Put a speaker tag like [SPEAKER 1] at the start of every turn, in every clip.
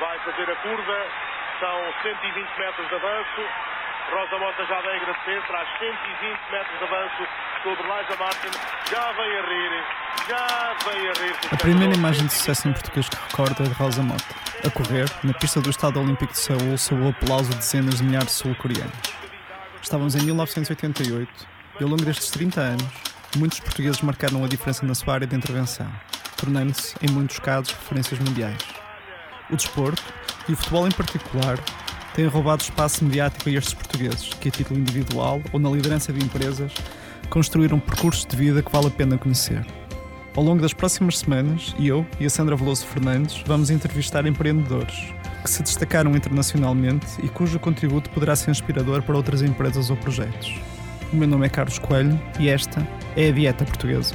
[SPEAKER 1] vai fazer a curva, são 120 metros de avanço. Rosa Mota já vem agradecer, traz 120 metros de avanço sobre Liza Martin, já vem a rir, já vem a rir.
[SPEAKER 2] A primeira imagem de sucesso em português que recorda é de Rosa Mota, a correr, na pista do Estado Olímpico de Seul, sob o aplauso de dezenas de milhares de sul-coreanos. Estávamos em 1988 e ao longo destes 30 anos, muitos portugueses marcaram a diferença na sua área de intervenção, tornando-se, em muitos casos, referências mundiais. O desporto, e o futebol em particular, têm roubado espaço mediático a estes portugueses, que a título individual ou na liderança de empresas, construíram percursos de vida que vale a pena conhecer. Ao longo das próximas semanas, eu e a Sandra Veloso Fernandes vamos entrevistar empreendedores que se destacaram internacionalmente e cujo contributo poderá ser inspirador para outras empresas ou projetos. O meu nome é Carlos Coelho e esta é a Dieta Portuguesa.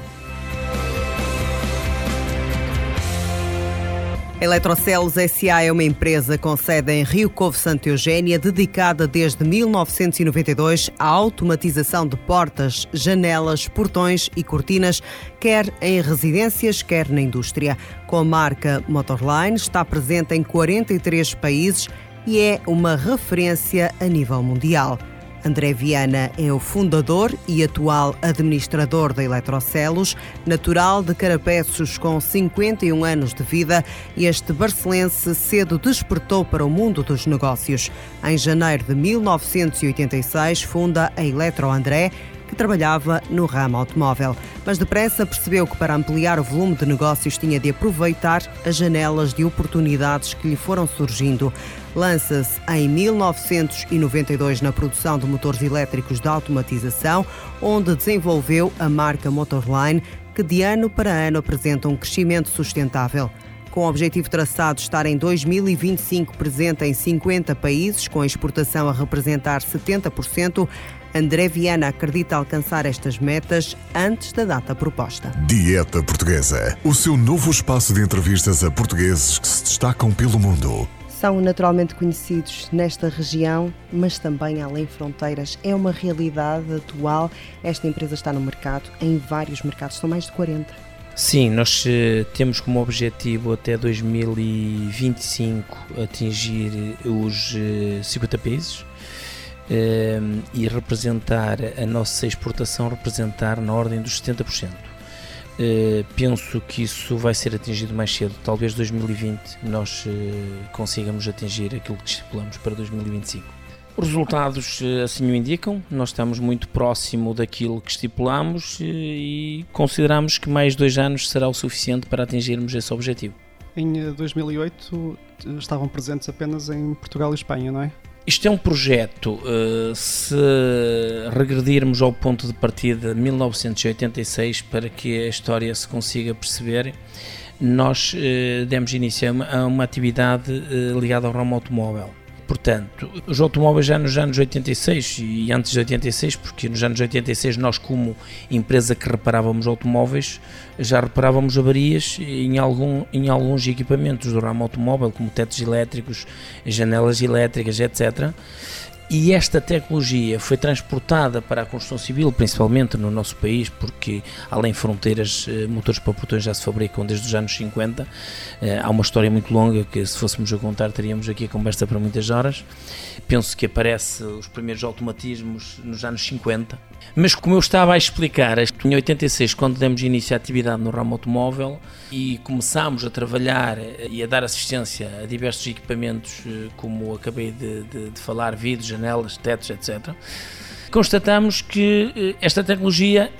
[SPEAKER 3] Eletrocelos SA é uma empresa com sede em Rio Covo Santa Eugênia, dedicada desde 1992 à automatização de portas, janelas, portões e cortinas, quer em residências, quer na indústria. Com a marca Motorline, está presente em 43 países e é uma referência a nível mundial. André Viana é o fundador e atual administrador da Eletrocelos, natural de Carapeços com 51 anos de vida, este barcelense cedo despertou para o mundo dos negócios. Em janeiro de 1986 funda a Eletro André, que trabalhava no ramo automóvel, mas depressa percebeu que para ampliar o volume de negócios tinha de aproveitar as janelas de oportunidades que lhe foram surgindo. Lança-se em 1992 na produção de motores elétricos de automatização, onde desenvolveu a marca Motorline, que de ano para ano apresenta um crescimento sustentável com o objetivo traçado de estar em 2025 presente em 50 países, com a exportação a representar 70%, André Viana acredita alcançar estas metas antes da data proposta.
[SPEAKER 4] Dieta Portuguesa, o seu novo espaço de entrevistas a portugueses que se destacam pelo mundo.
[SPEAKER 3] São naturalmente conhecidos nesta região, mas também além fronteiras. É uma realidade atual. Esta empresa está no mercado, em vários mercados, são mais de 40.
[SPEAKER 5] Sim, nós uh, temos como objetivo até 2025 atingir os uh, 50 países Ehm, e representar a nossa exportação representar na ordem dos 70%. Uh, eh, penso que isso vai ser atingido mais cedo, talvez 2020 nós uh, consigamos atingir aquilo que estipulamos para 2025. Os resultados uh, assim o indicam, nós estamos muito próximo daquilo que estipulamos e consideramos que mais dois anos será o suficiente para atingirmos esse objetivo.
[SPEAKER 2] Em 2008 estavam presentes apenas em Portugal e Espanha, não é?
[SPEAKER 5] Isto é um projeto, uh, se regredirmos ao ponto de partida de 1986 para que a história se consiga perceber, nós uh, demos início a uma, atividade uh, ligada ao ramo automóvel. Portanto, os automóveis já nos anos 86 e antes de 86, porque nos anos 86 nós como empresa que reparávamos automóveis, já reparávamos avarias em, algum, em alguns equipamentos do ramo automóvel, como tetos elétricos, janelas elétricas, etc. E esta tecnologia foi transportada para a construção civil, principalmente no nosso país, porque além fronteiras, eh, motores para portões já se fabricam desde os anos 50. Eh, há uma história muito longa que, se fôssemos a contar, teríamos aqui a conversa para muitas horas. Penso que aparece os primeiros automatismos nos anos 50. Mas como eu estava a explicar, em 86, quando demos início à atividade no ramo automóvel e começámos a trabalhar e a dar assistência a diversos equipamentos, eh, como acabei de, de, de falar, vidros, janelas, tetos, etc., constatamos que eh, esta tecnologia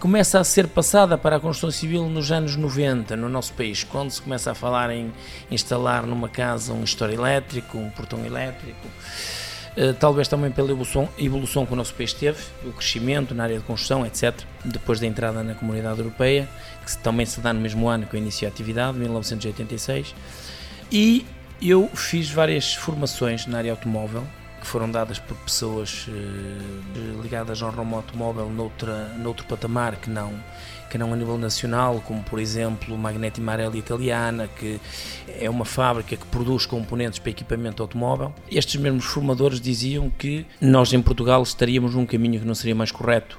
[SPEAKER 5] começa a ser passada para a construção civil nos anos 90 no nosso país, quando se começa a falar em instalar numa casa um gestor elétrico, um portão elétrico. Uh, talvez também pela evolução que o nosso país teve, o crescimento na área de construção, etc., depois da entrada na Comunidade Europeia, que também se dá no mesmo ano que eu iniciei a atividade, 1986. E eu fiz várias formações na área automóvel, que foram dadas por pessoas uh, ligadas ao ramo automóvel noutra, noutro patamar que não, que não a nível nacional, como por exemplo Magneti Marelli Italiana, que é uma fábrica que produz componentes para equipamento automóvel. Estes mesmos formadores diziam que nós em Portugal estaríamos num caminho que não seria mais correto,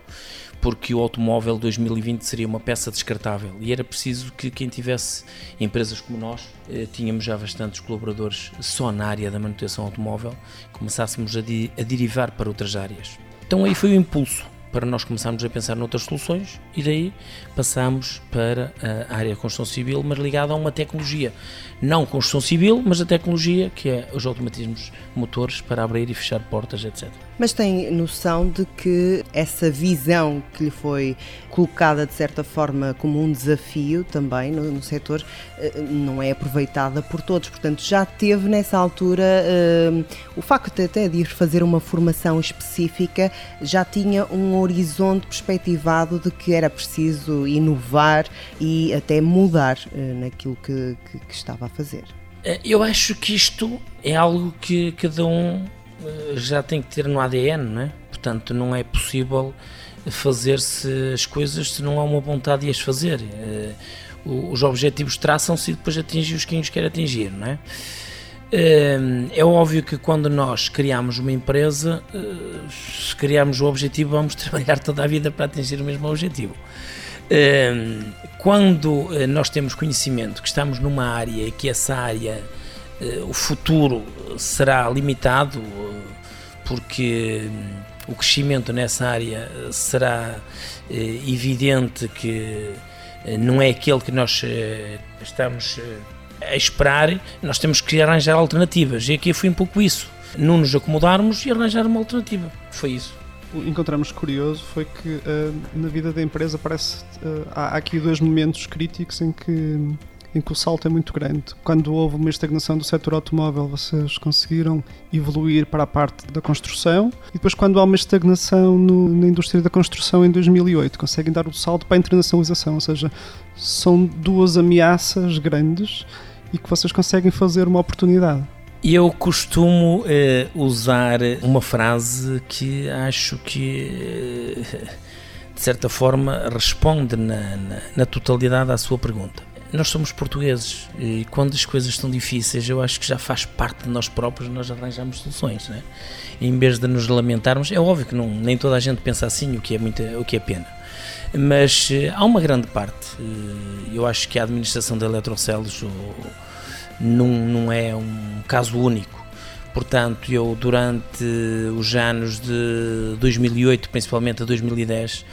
[SPEAKER 5] porque o automóvel 2020 seria uma peça descartável e era preciso que quem tivesse empresas como nós, eh, tínhamos já bastantes colaboradores só na área da manutenção automóvel, começássemos a, a derivar para outras áreas. Então aí foi o impulso para nós começarmos a pensar noutras soluções e daí passámos para a área de construção civil, mas ligada a uma tecnologia. Não construção civil, mas a tecnologia que é os automatismos motores para abrir e fechar portas, etc.
[SPEAKER 3] Mas tem noção de que essa visão que lhe foi colocada de certa forma como um desafio também no, no setor eh, não é aproveitada por todos. Portanto, já teve nessa altura uh, o facto até de ir fazer uma formação específica, já tinha um horizonte perspectivado de que era preciso inovar e até mudar uh, naquilo que, que, que estava a fazer.
[SPEAKER 5] Eu acho que isto é algo que cada um já tem que ter no ADN, não é? Portanto, não é possível fazer-se as coisas se não há uma vontade de as fazer. Eh, os objetivos traçam-se e depois atingem-os quem os quer atingir, não é? Eh, é óbvio que quando nós criamos uma empresa, eh, se criarmos o objetivo, vamos trabalhar toda a vida para atingir o mesmo objetivo. Quando nós temos conhecimento que estamos numa área e que essa área eh, o futuro será limitado porque hum, o crescimento nessa área será eh, evidente que eh, não é aquele que nós estamos a esperar, nós temos que arranjar alternativas. E aqui foi um pouco isso. Não nos acomodarmos e arranjar uma alternativa. Foi isso.
[SPEAKER 2] O que encontramos curioso foi que uh, na vida da empresa parece uh, há aqui dois momentos críticos em que em que o salto é muito grande. Quando houve uma estagnação do setor automóvel, vocês conseguiram evoluir para a parte da construção, e depois, quando há uma estagnação no, na indústria da construção em 2008, conseguem dar o salto para a internacionalização, ou seja, são duas ameaças grandes e que vocês conseguem fazer uma oportunidade.
[SPEAKER 5] Eu costumo eh, usar uma frase que acho que, eh, de certa forma, responde na, na, na totalidade à sua pergunta nós somos portugueses e quando as coisas estão difíceis, eu acho que já faz parte de nós próprios, nós arranjamos soluções, né? em vez de nos lamentarmos. É óbvio que não, nem toda a gente pensa assim, o que é, muito, o que é pena. Mas uh, há uma grande parte. Uh, eu acho que a administração de eletrocelos não, não é um caso único Portanto, eu durante os anos de 2008, principalmente a 2010,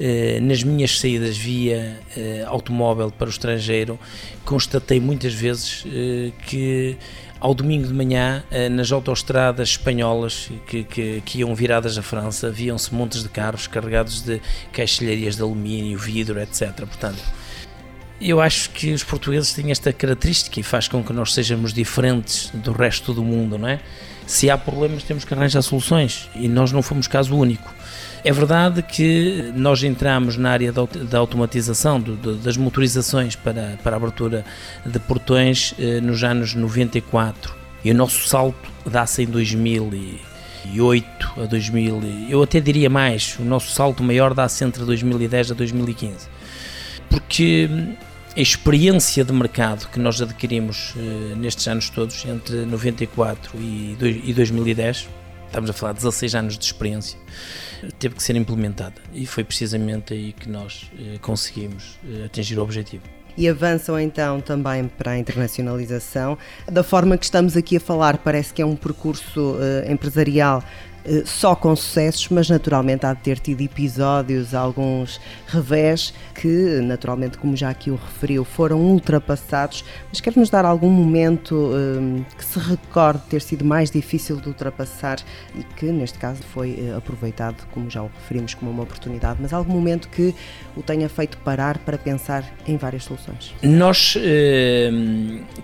[SPEAKER 5] eh, nas minhas saídas via eh, automóvel para o estrangeiro, constatei muitas vezes eh, que ao domingo de manhã, nas autoestradas espanholas que, que, que iam viradas à França, viam-se montes de carros carregados de caixilharias de alumínio, vidro, etc. Portanto, eu acho que os portugueses têm esta característica e faz com que nós sejamos diferentes do resto do mundo, não é? Se há problemas, temos que arranjar soluções e nós não fomos caso único. É verdade que nós entramos na área da automatização, das motorizações para, para a abertura de portões eh, nos anos 94 e o nosso salto dá-se em 2008 a 2000, eu até diria mais, o nosso salto maior dá-se entre 2010 a 2015 porque a experiência de mercado que nós adquirimos uh, nestes anos todos, entre 94 e, e 2010, estamos a falar de 16 anos de experiência, teve que ser implementada. E foi precisamente aí que nós uh, conseguimos uh, atingir o objetivo.
[SPEAKER 3] E avançam então também para a internacionalização. Da forma que estamos aqui a falar, parece que é um percurso uh, empresarial eh, só com sucessos, mas naturalmente há de ter tido episódios, alguns revés, que naturalmente, como já aqui o referiu, foram ultrapassados. Mas quer-nos dar algum momento um, que se recorde ter sido mais difícil de ultrapassar e que, neste caso, foi uh, aproveitado, como já o referimos, como uma oportunidade, mas algum momento que o tenha feito parar para pensar em várias soluções?
[SPEAKER 5] Nós uh,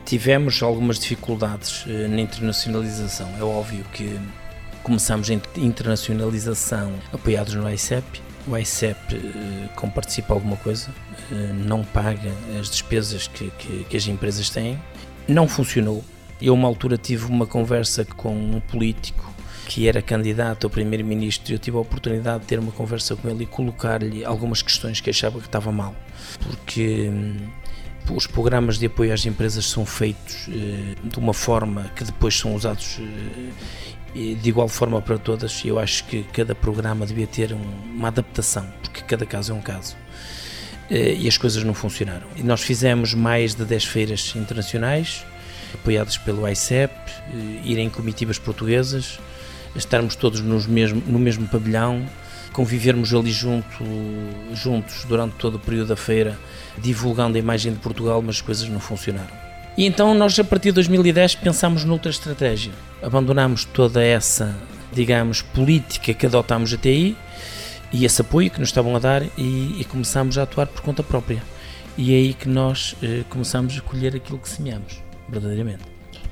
[SPEAKER 5] tivemos algumas dificuldades uh, na internacionalização. É óbvio que começamos a internacionalização apoiados no ICEP. O ICEP, eh, como participa alguma coisa, eh, não paga as despesas que, que, que as empresas têm. Não funcionou. Eu, uma altura, tive uma conversa com um político que era candidato ao primeiro-ministro, eu tive a oportunidade de ter uma conversa com ele e colocar-lhe algumas questões que achava que estava mal, porque os programas de apoio às empresas são feitos eh, de uma forma que depois são usados eh, de igual forma para todas. Eu acho que cada programa devia ter um, uma adaptação, porque cada caso é um caso. Eh, e as coisas não funcionaram. E nós fizemos mais de 10 feiras internacionais, apoiadas pelo ICEP, eh, irem comitivas portuguesas, estarmos todos nos mesmo, no mesmo pavilhão, convivermos ali junto, juntos durante todo o período da feira, divulgando a imagem de Portugal, mas as coisas não funcionaram. E então nós, a partir de 2010, pensámos noutra estratégia. Abandonámos toda essa, digamos, política que adotámos até aí e esse apoio que nos estavam a dar e, e começámos a atuar por conta própria. E é aí que nós eh, começámos a colher aquilo que semeamos, verdadeiramente.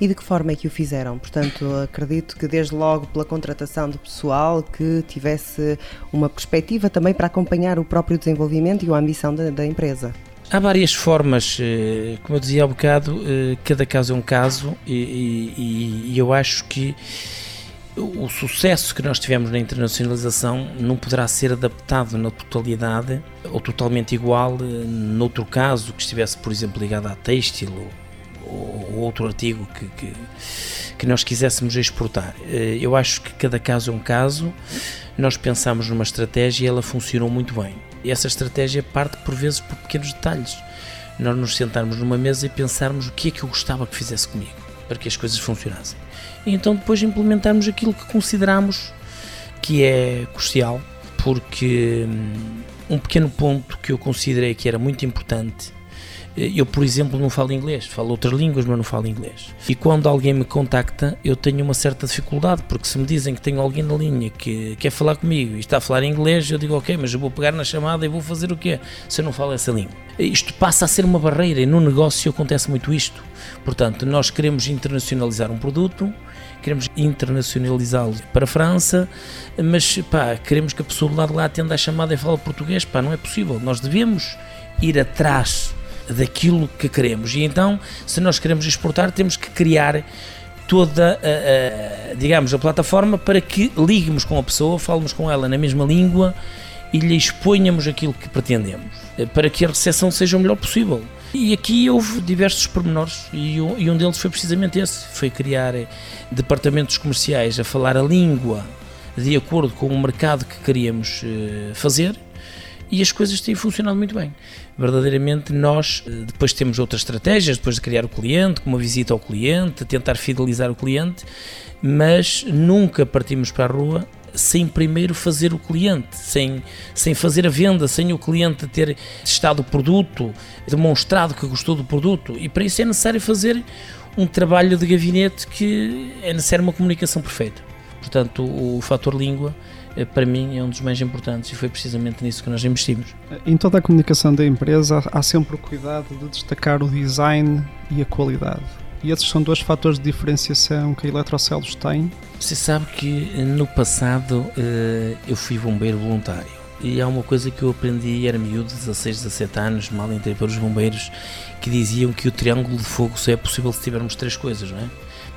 [SPEAKER 3] E de que forma é que o fizeram? Portanto, acredito que desde logo pela contratação de pessoal que tivesse uma perspectiva também para acompanhar o próprio desenvolvimento e a ambição da, da empresa.
[SPEAKER 5] Há várias formas, eh, como eu dizia há bocado, eh, cada caso é um caso e, e, e eu acho que o sucesso que nós tivemos na internacionalização não poderá ser adaptado na totalidade ou totalmente igual eh, noutro caso que estivesse, por exemplo, ligado à têxtil ou, ou outro artigo que, que, que, nós quiséssemos exportar. Eu acho que cada caso é um caso, nós pensamos numa estratégia e ela funcionou muito bem. Essa estratégia parte por vezes por pequenos detalhes. Nós nos sentarmos numa mesa e pensarmos o que é que eu gostava que fizesse comigo para que as coisas funcionassem e então depois implementarmos aquilo que consideramos que é crucial, porque hum, um pequeno ponto que eu considerei que era muito importante. Eu, por exemplo, não falo inglês, falo outras línguas, mas não falo inglês. E quando alguém me contacta, eu tenho uma certa dificuldade, porque se me dizem que tenho alguém na linha que quer falar comigo e está a falar inglês, eu digo, ok, mas eu vou pegar na chamada e vou fazer o quê se eu não falo essa língua? Isto passa a ser uma barreira e no negócio acontece muito isto. Portanto, nós queremos internacionalizar um produto, queremos internacionalizá-lo para a França, mas pá, queremos que a pessoa do lado de lá atenda a chamada e fale português, pá, não é possível. Nós devemos ir atrás daquilo que queremos. E então, se nós queremos exportar, temos que criar toda a, a, digamos a plataforma para que liguemos com a pessoa, falemos com ela na mesma língua e lhe exponhamos aquilo que pretendemos, para que a recepção seja o melhor possível. E aqui houve diversos pormenores e, um deles foi precisamente esse, foi criar eh, departamentos comerciais a falar a língua de acordo com o mercado que queríamos eh, fazer e as coisas têm funcionado muito bem. Verdadeiramente nós eh, depois temos outras estratégias, depois de criar o cliente, como a visita ao cliente, tentar fidelizar o cliente, mas nunca partimos para a rua sem primeiro fazer o cliente, sem, sem fazer a venda, sem o cliente ter testado o produto, demonstrado que gostou do produto. E para isso é necessário fazer um trabalho de gabinete que é necessário uma comunicação perfeita. Portanto, o, o fator língua eh, para mim é um dos mais importantes e foi precisamente nisso que nós investimos.
[SPEAKER 2] Em toda a comunicação da empresa há sempre o cuidado de destacar o design e a qualidade. E esses são dois fatores de diferenciação que a Eletrocelos tem.
[SPEAKER 5] Você sabe que eh, no passado eh, eu fui bombeiro voluntário. E há uma coisa que eu aprendi, era miúdo, 16, 17 anos, mal entrei para os bombeiros, que diziam que o triângulo de fogo só é possível se tivermos três coisas, não é?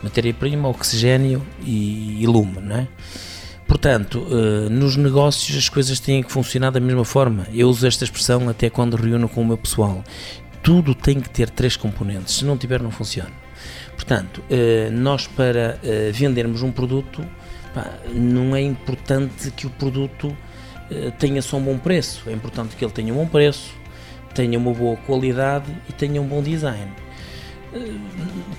[SPEAKER 5] Matéria-prima, oxigênio e, e lume, não é? Portanto, eh, nos negócios as coisas têm que funcionar da mesma forma. Eu uso esta expressão até quando reúno com o meu pessoal. Tudo tem que ter três componentes, se não tiver, não funciona. Portanto, eh, nós para eh, vendermos um produto, não é importante que o produto tenha só um bom preço, é importante que ele tenha um bom preço, tenha uma boa qualidade e tenha um bom design.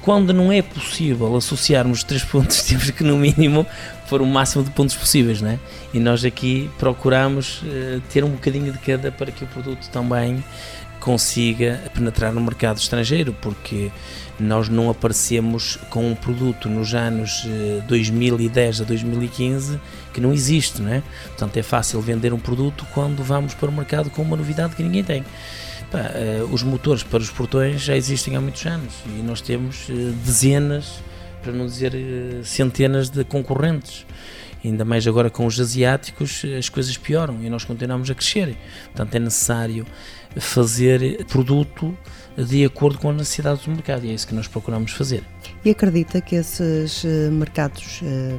[SPEAKER 5] Quando não é possível associarmos três pontos, temos que, no mínimo, pôr o máximo de pontos possíveis, né? E nós aqui procuramos ter um bocadinho de cada para que o produto também consiga penetrar no mercado estrangeiro, porque nós não aparecemos com um produto nos anos 2010 eh, a 2015 que não existe, não é? Portanto, é fácil vender um produto quando vamos para o mercado com uma novidade que ninguém tem. Pá, eh, os motores para os portões já existem há muitos anos e nós temos eh, dezenas, para não dizer centenas de concorrentes ainda mais agora com os asiáticos, as coisas pioram e nós continuamos a crescer. Portanto, é necessário fazer produto de acordo com as necessidades do mercado e é isso que nós procuramos fazer.
[SPEAKER 3] E acredita que esses eh, mercados eh,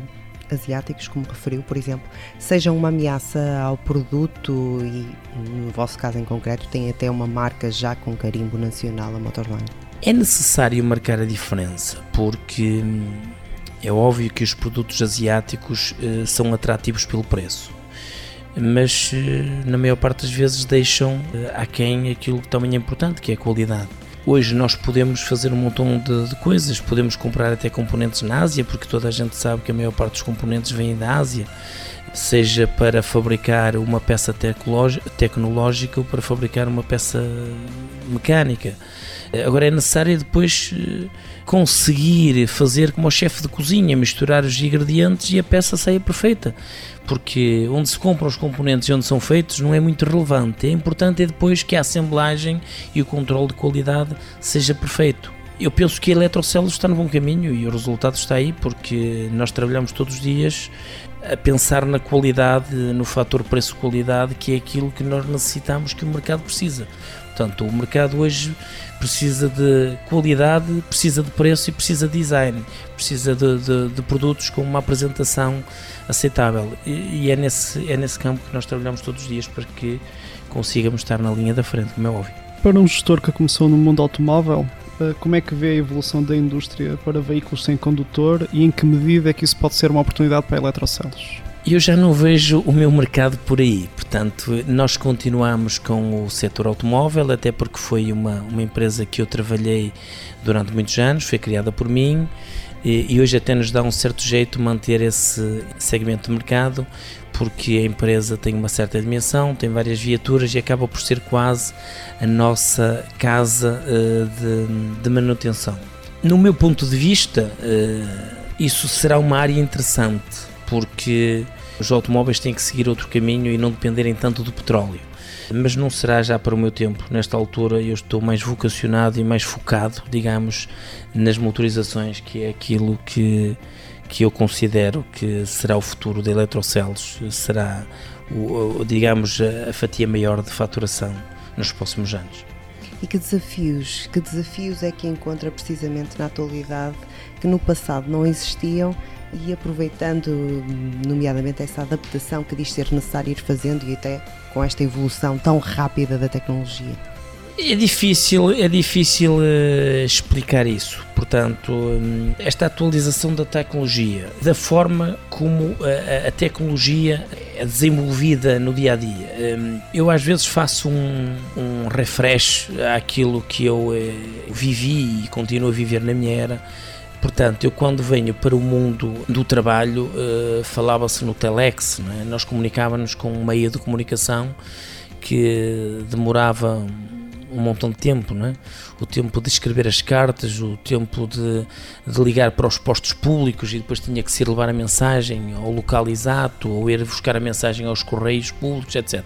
[SPEAKER 3] asiáticos, como referiu, por exemplo, sejam uma ameaça ao produto e, no vosso caso em concreto, tem até uma marca já com carimbo nacional, a Motorline?
[SPEAKER 5] É necessário marcar a diferença, porque hum, é óbvio que os produtos asiáticos eh, são atrativos pelo preço, mas eh, na maior parte das vezes deixam eh, aquém aquilo que também é importante, que é a qualidade. Hoje nós podemos fazer um montão de, de, coisas, podemos comprar até componentes na Ásia, porque toda a gente sabe que a maior parte dos componentes vem da Ásia, seja para fabricar uma peça tecnológica ou para fabricar uma peça mecânica. Agora é necessário depois eh, conseguir fazer como o chefe de cozinha, misturar os ingredientes e a peça saia perfeita. Porque onde se compram os componentes e onde são feitos não é muito relevante. É importante é depois que a assemblagem e o controle de qualidade seja perfeito. Eu penso que a Eletrocelos está no bom caminho e o resultado está aí porque nós trabalhamos todos os dias a pensar na qualidade, no fator preço-qualidade, que é aquilo que nós necessitamos que o mercado precisa. Portanto, o mercado hoje precisa de qualidade, precisa de preço e precisa de design, precisa de, de, de produtos com uma apresentação aceitável. E, e, é, nesse, é nesse campo que nós trabalhamos todos os dias para que consigamos estar na linha da frente, como é óbvio.
[SPEAKER 2] Para um gestor que começou no mundo automóvel, eh, como é que vê a evolução da indústria para veículos sem condutor e em que medida é que isso pode ser uma oportunidade para eletrocelos?
[SPEAKER 5] Eu já não vejo o meu mercado por aí, portanto, nós continuamos com o setor automóvel, até porque foi uma, uma empresa que eu trabalhei durante muitos anos, foi criada por mim e, e hoje até nos dá um certo jeito manter esse segmento de mercado, porque a empresa tem uma certa dimensão, tem várias viaturas e acaba por ser quase a nossa casa uh, de, de, manutenção. No meu ponto de vista, uh, isso será uma área interessante porque os automóveis têm que seguir outro caminho e não dependerem tanto do petróleo. Mas não será já para o meu tempo. Nesta altura eu estou mais vocacionado e mais focado, digamos, nas motorizações, que é aquilo que, que eu considero que será o futuro da Eletrocelos, será, o, digamos, a fatia maior de faturação nos próximos anos.
[SPEAKER 3] E que desafios, que desafios é que encontra precisamente na atualidade que no passado não existiam e aproveitando, nomeadamente, essa adaptação que diz ser necessário ir fazendo e até com esta evolução tão rápida da tecnologia?
[SPEAKER 5] É difícil, é difícil uh, explicar isso. Portanto, um, esta atualização da tecnologia, da forma como a, a, tecnologia é desenvolvida no dia a dia. Um, eu às vezes faço um, um refresh àquilo que eu uh, vivi e continuo a viver na minha era Portanto, eu quando venho para o mundo do trabalho, uh, falava-se no telex, é? nós comunicávamos com um meio de comunicação que demorava um montão de tempo, é? o tempo de escrever as cartas, o tempo de, de, ligar para os postos públicos e depois tinha que se levar a mensagem ao local exato ou ir buscar a mensagem aos correios públicos, etc.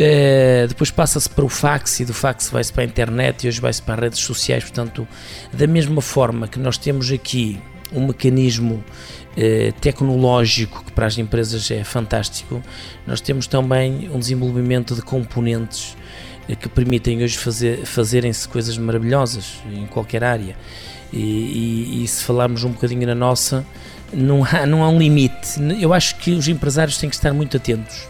[SPEAKER 5] Uh, depois passa-se para o fax e do fax vai-se para a internet e hoje vai-se para as redes sociais. Portanto, da mesma forma que nós temos aqui um mecanismo uh, tecnológico que para as empresas é fantástico, nós temos também um desenvolvimento de componentes uh, que permitem hoje fazer, fazerem-se coisas maravilhosas em qualquer área. E, e, e, se falarmos um bocadinho na nossa, não há, não há um limite. Eu acho que os empresários têm que estar muito atentos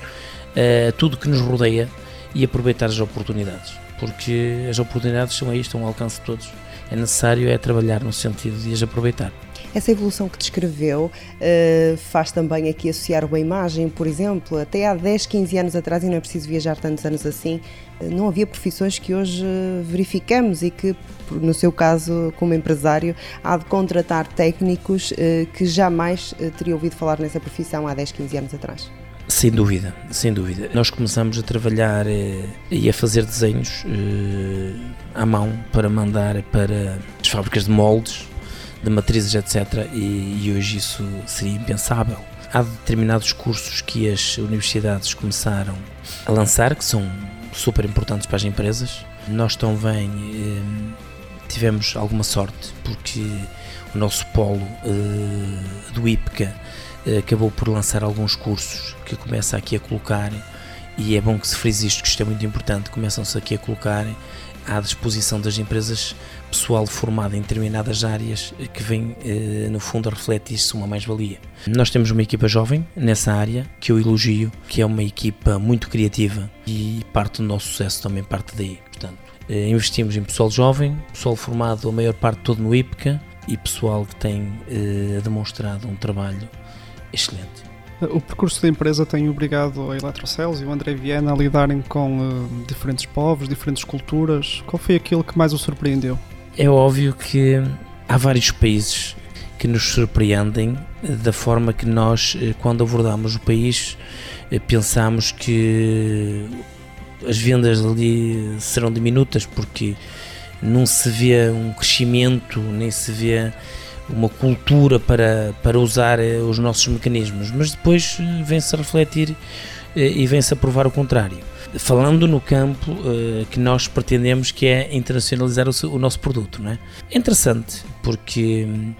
[SPEAKER 5] uh, tudo que nos rodeia e aproveitar as oportunidades, porque as oportunidades são aí, estão ao alcance de todos. É necessário é trabalhar no sentido de as aproveitar.
[SPEAKER 3] Essa evolução que descreveu uh, faz também aqui associar uma imagem, por exemplo, até há 10, 15 anos atrás, e não é preciso viajar tantos anos assim, uh, não havia profissões que hoje uh, verificamos e que, no seu caso, como empresário, há de contratar técnicos que jamais teria ouvido falar nessa profissão há 10, 15 anos atrás.
[SPEAKER 5] Sem dúvida, sem dúvida. Nós começamos a trabalhar eh, e a fazer desenhos eh, à mão para mandar para as fábricas de moldes, de matrizes, etc. E, hoje isso seria impensável. Há determinados cursos que as universidades começaram a lançar, que são super importantes para as empresas. Nós também eh, tivemos alguma sorte, porque o nosso polo do IPCA acabou por lançar alguns cursos que começa aqui a colocar e é bom que se frise isto, que isto é muito importante, começam-se aqui a colocar à disposição das empresas pessoal formado em determinadas áreas que vem, eh, no fundo, a refletir-se uma mais-valia. Nós temos uma equipa jovem nessa área, que eu elogio, que é uma equipa muito criativa e parte do nosso sucesso também parte daí. Portanto, eh, investimos em pessoal jovem, pessoal formado a maior parte todo no IPCA e pessoal que tem eh, demonstrado um trabalho excelente.
[SPEAKER 2] O percurso da empresa tem obrigado a Eletrocelos e o André Viana a lidarem com uh, diferentes povos, diferentes culturas. Qual foi aquilo que mais o surpreendeu?
[SPEAKER 5] É óbvio que há vários países que nos surpreendem da forma que nós, eh, quando abordamos o país, eh, pensamos que as vendas ali serão diminutas porque não se vê um crescimento, nem se vê uma cultura para, para usar eh, os nossos mecanismos, mas depois eh, vem-se a refletir eh, e vem-se a provar o contrário. Falando no campo que nós pretendemos que é internacionalizar o, nosso produto, não é? é interessante porque hum,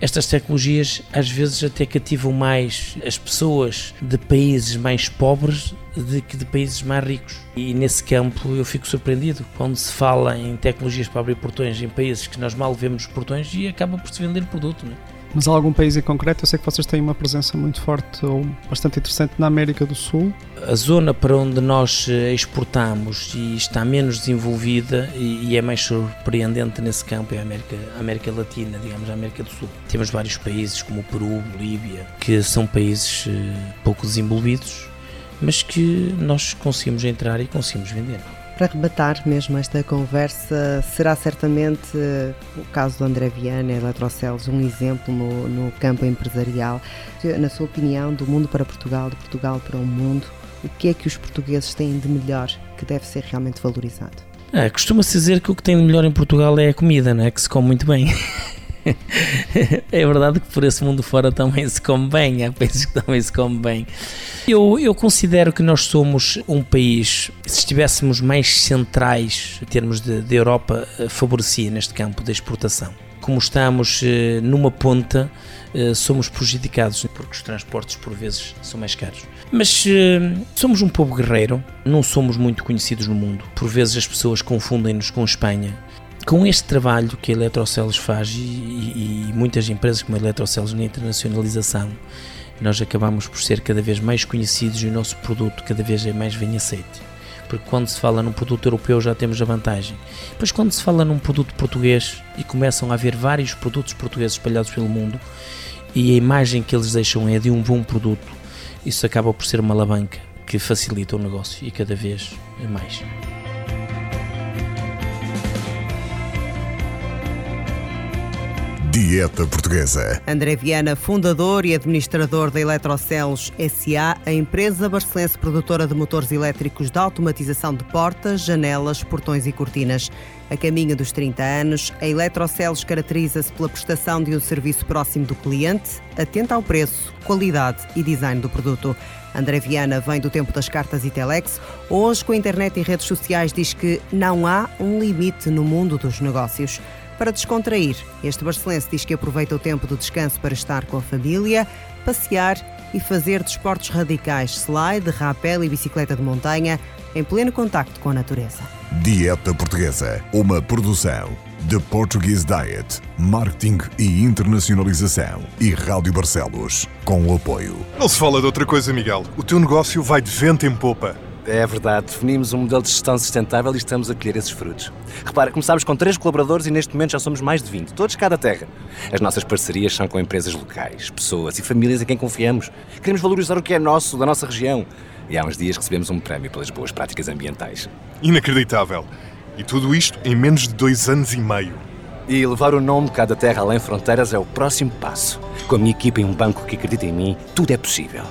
[SPEAKER 5] estas tecnologias às vezes até cativam mais as pessoas de países mais pobres do que de países mais ricos. E nesse campo eu fico surpreendido quando se fala em tecnologias para abrir portões em países que nós mal vemos portões e acaba por se vender produto. Não é?
[SPEAKER 2] Mas há algum país em concreto? Eu sei que vocês têm uma presença muito forte ou bastante interessante na América do Sul.
[SPEAKER 5] A zona para onde nós eh, exportamos e está menos desenvolvida e, é mais surpreendente nesse campo é a América, a América Latina, digamos, a América do Sul. Temos vários países como o Peru, Bolívia, que são países eh, pouco desenvolvidos, mas que nós conseguimos entrar e conseguimos vender.
[SPEAKER 3] Para rematar mesmo esta conversa, será certamente o caso do André Viana Eletrocelos um exemplo no, no campo empresarial. Na sua opinião, do mundo para Portugal, de Portugal para o mundo, o que é que os portugueses têm de melhor que deve ser realmente valorizado?
[SPEAKER 5] Ah, Costuma-se dizer que o que tem de melhor em Portugal é a comida, não é? Que se come muito bem. é verdade que por esse mundo fora também se come bem, há países que também se come bem. Eu, eu considero que nós somos um país, se estivéssemos mais centrais em termos de, de Europa, eh, favorecia neste campo da exportação. Como estamos eh, numa ponta, eh, somos prejudicados porque os transportes por vezes são mais caros. Mas somos um povo guerreiro, não somos muito conhecidos no mundo. Por vezes as pessoas confundem-nos com Espanha com este trabalho que a Eletrocelos faz e, e, e muitas empresas como a Eletrocelos na internacionalização, nós acabamos por ser cada vez mais conhecidos e o nosso produto cada vez é mais bem aceito. Porque quando se fala num produto europeu já temos a vantagem. Depois quando se fala num produto português e começam a haver vários produtos portugueses espalhados pelo mundo e a imagem que eles deixam é de um bom produto, isso acaba por ser uma alavanca que facilita o negócio e cada vez mais.
[SPEAKER 4] Dieta Portuguesa.
[SPEAKER 3] André Viana, fundador e administrador da Eletrocelos SA, a empresa barcelense produtora de motores elétricos de automatização de portas, janelas, portões e cortinas. A caminho dos 30 anos, a Eletrocelos caracteriza-se pela prestação de um serviço próximo do cliente, atento ao preço, qualidade e design do produto. André Viana vem do tempo das cartas e telex. Hoje, com a internet e redes sociais, diz que não há um limite no mundo dos negócios para descontrair. Este barcelense diz que aproveita o tempo do descanso para estar com a família, passear e fazer desportos radicais, slide, rapel e bicicleta de montanha, em pleno contacto com a natureza.
[SPEAKER 4] Dieta Portuguesa, uma produção de Portuguese Diet, Marketing e Internacionalização e Rádio Barcelos, com o apoio.
[SPEAKER 6] Não se fala de outra coisa, Miguel. O teu negócio vai de vento em popa.
[SPEAKER 7] É verdade, definimos um modelo de gestão sustentável e estamos a colher esses frutos. Repara, começámos com três colaboradores e neste momento já somos mais de 20, todos de cada terra. As nossas parcerias são com empresas locais, pessoas e famílias em quem confiamos. Queremos valorizar o que é nosso, da nossa região. E há uns dias recebemos um prémio pelas boas práticas ambientais.
[SPEAKER 6] Inacreditável! E tudo isto em menos de dois anos e meio.
[SPEAKER 7] E levar o nome Cada Terra Além Fronteiras é o próximo passo. Com a minha equipa e um banco que acredita em mim, tudo é possível.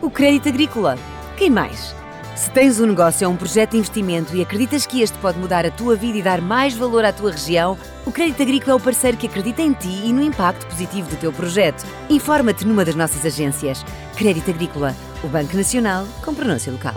[SPEAKER 8] O crédito agrícola. Quem mais? Se tens um negócio ou um projeto de investimento e acreditas que este pode mudar a tua vida e dar mais valor à tua região, o Crédito Agrícola é o parceiro que acredita em ti e no impacto positivo do teu projeto. Informa-te numa das nossas agências. Crédito Agrícola, o Banco Nacional com pronúncia local.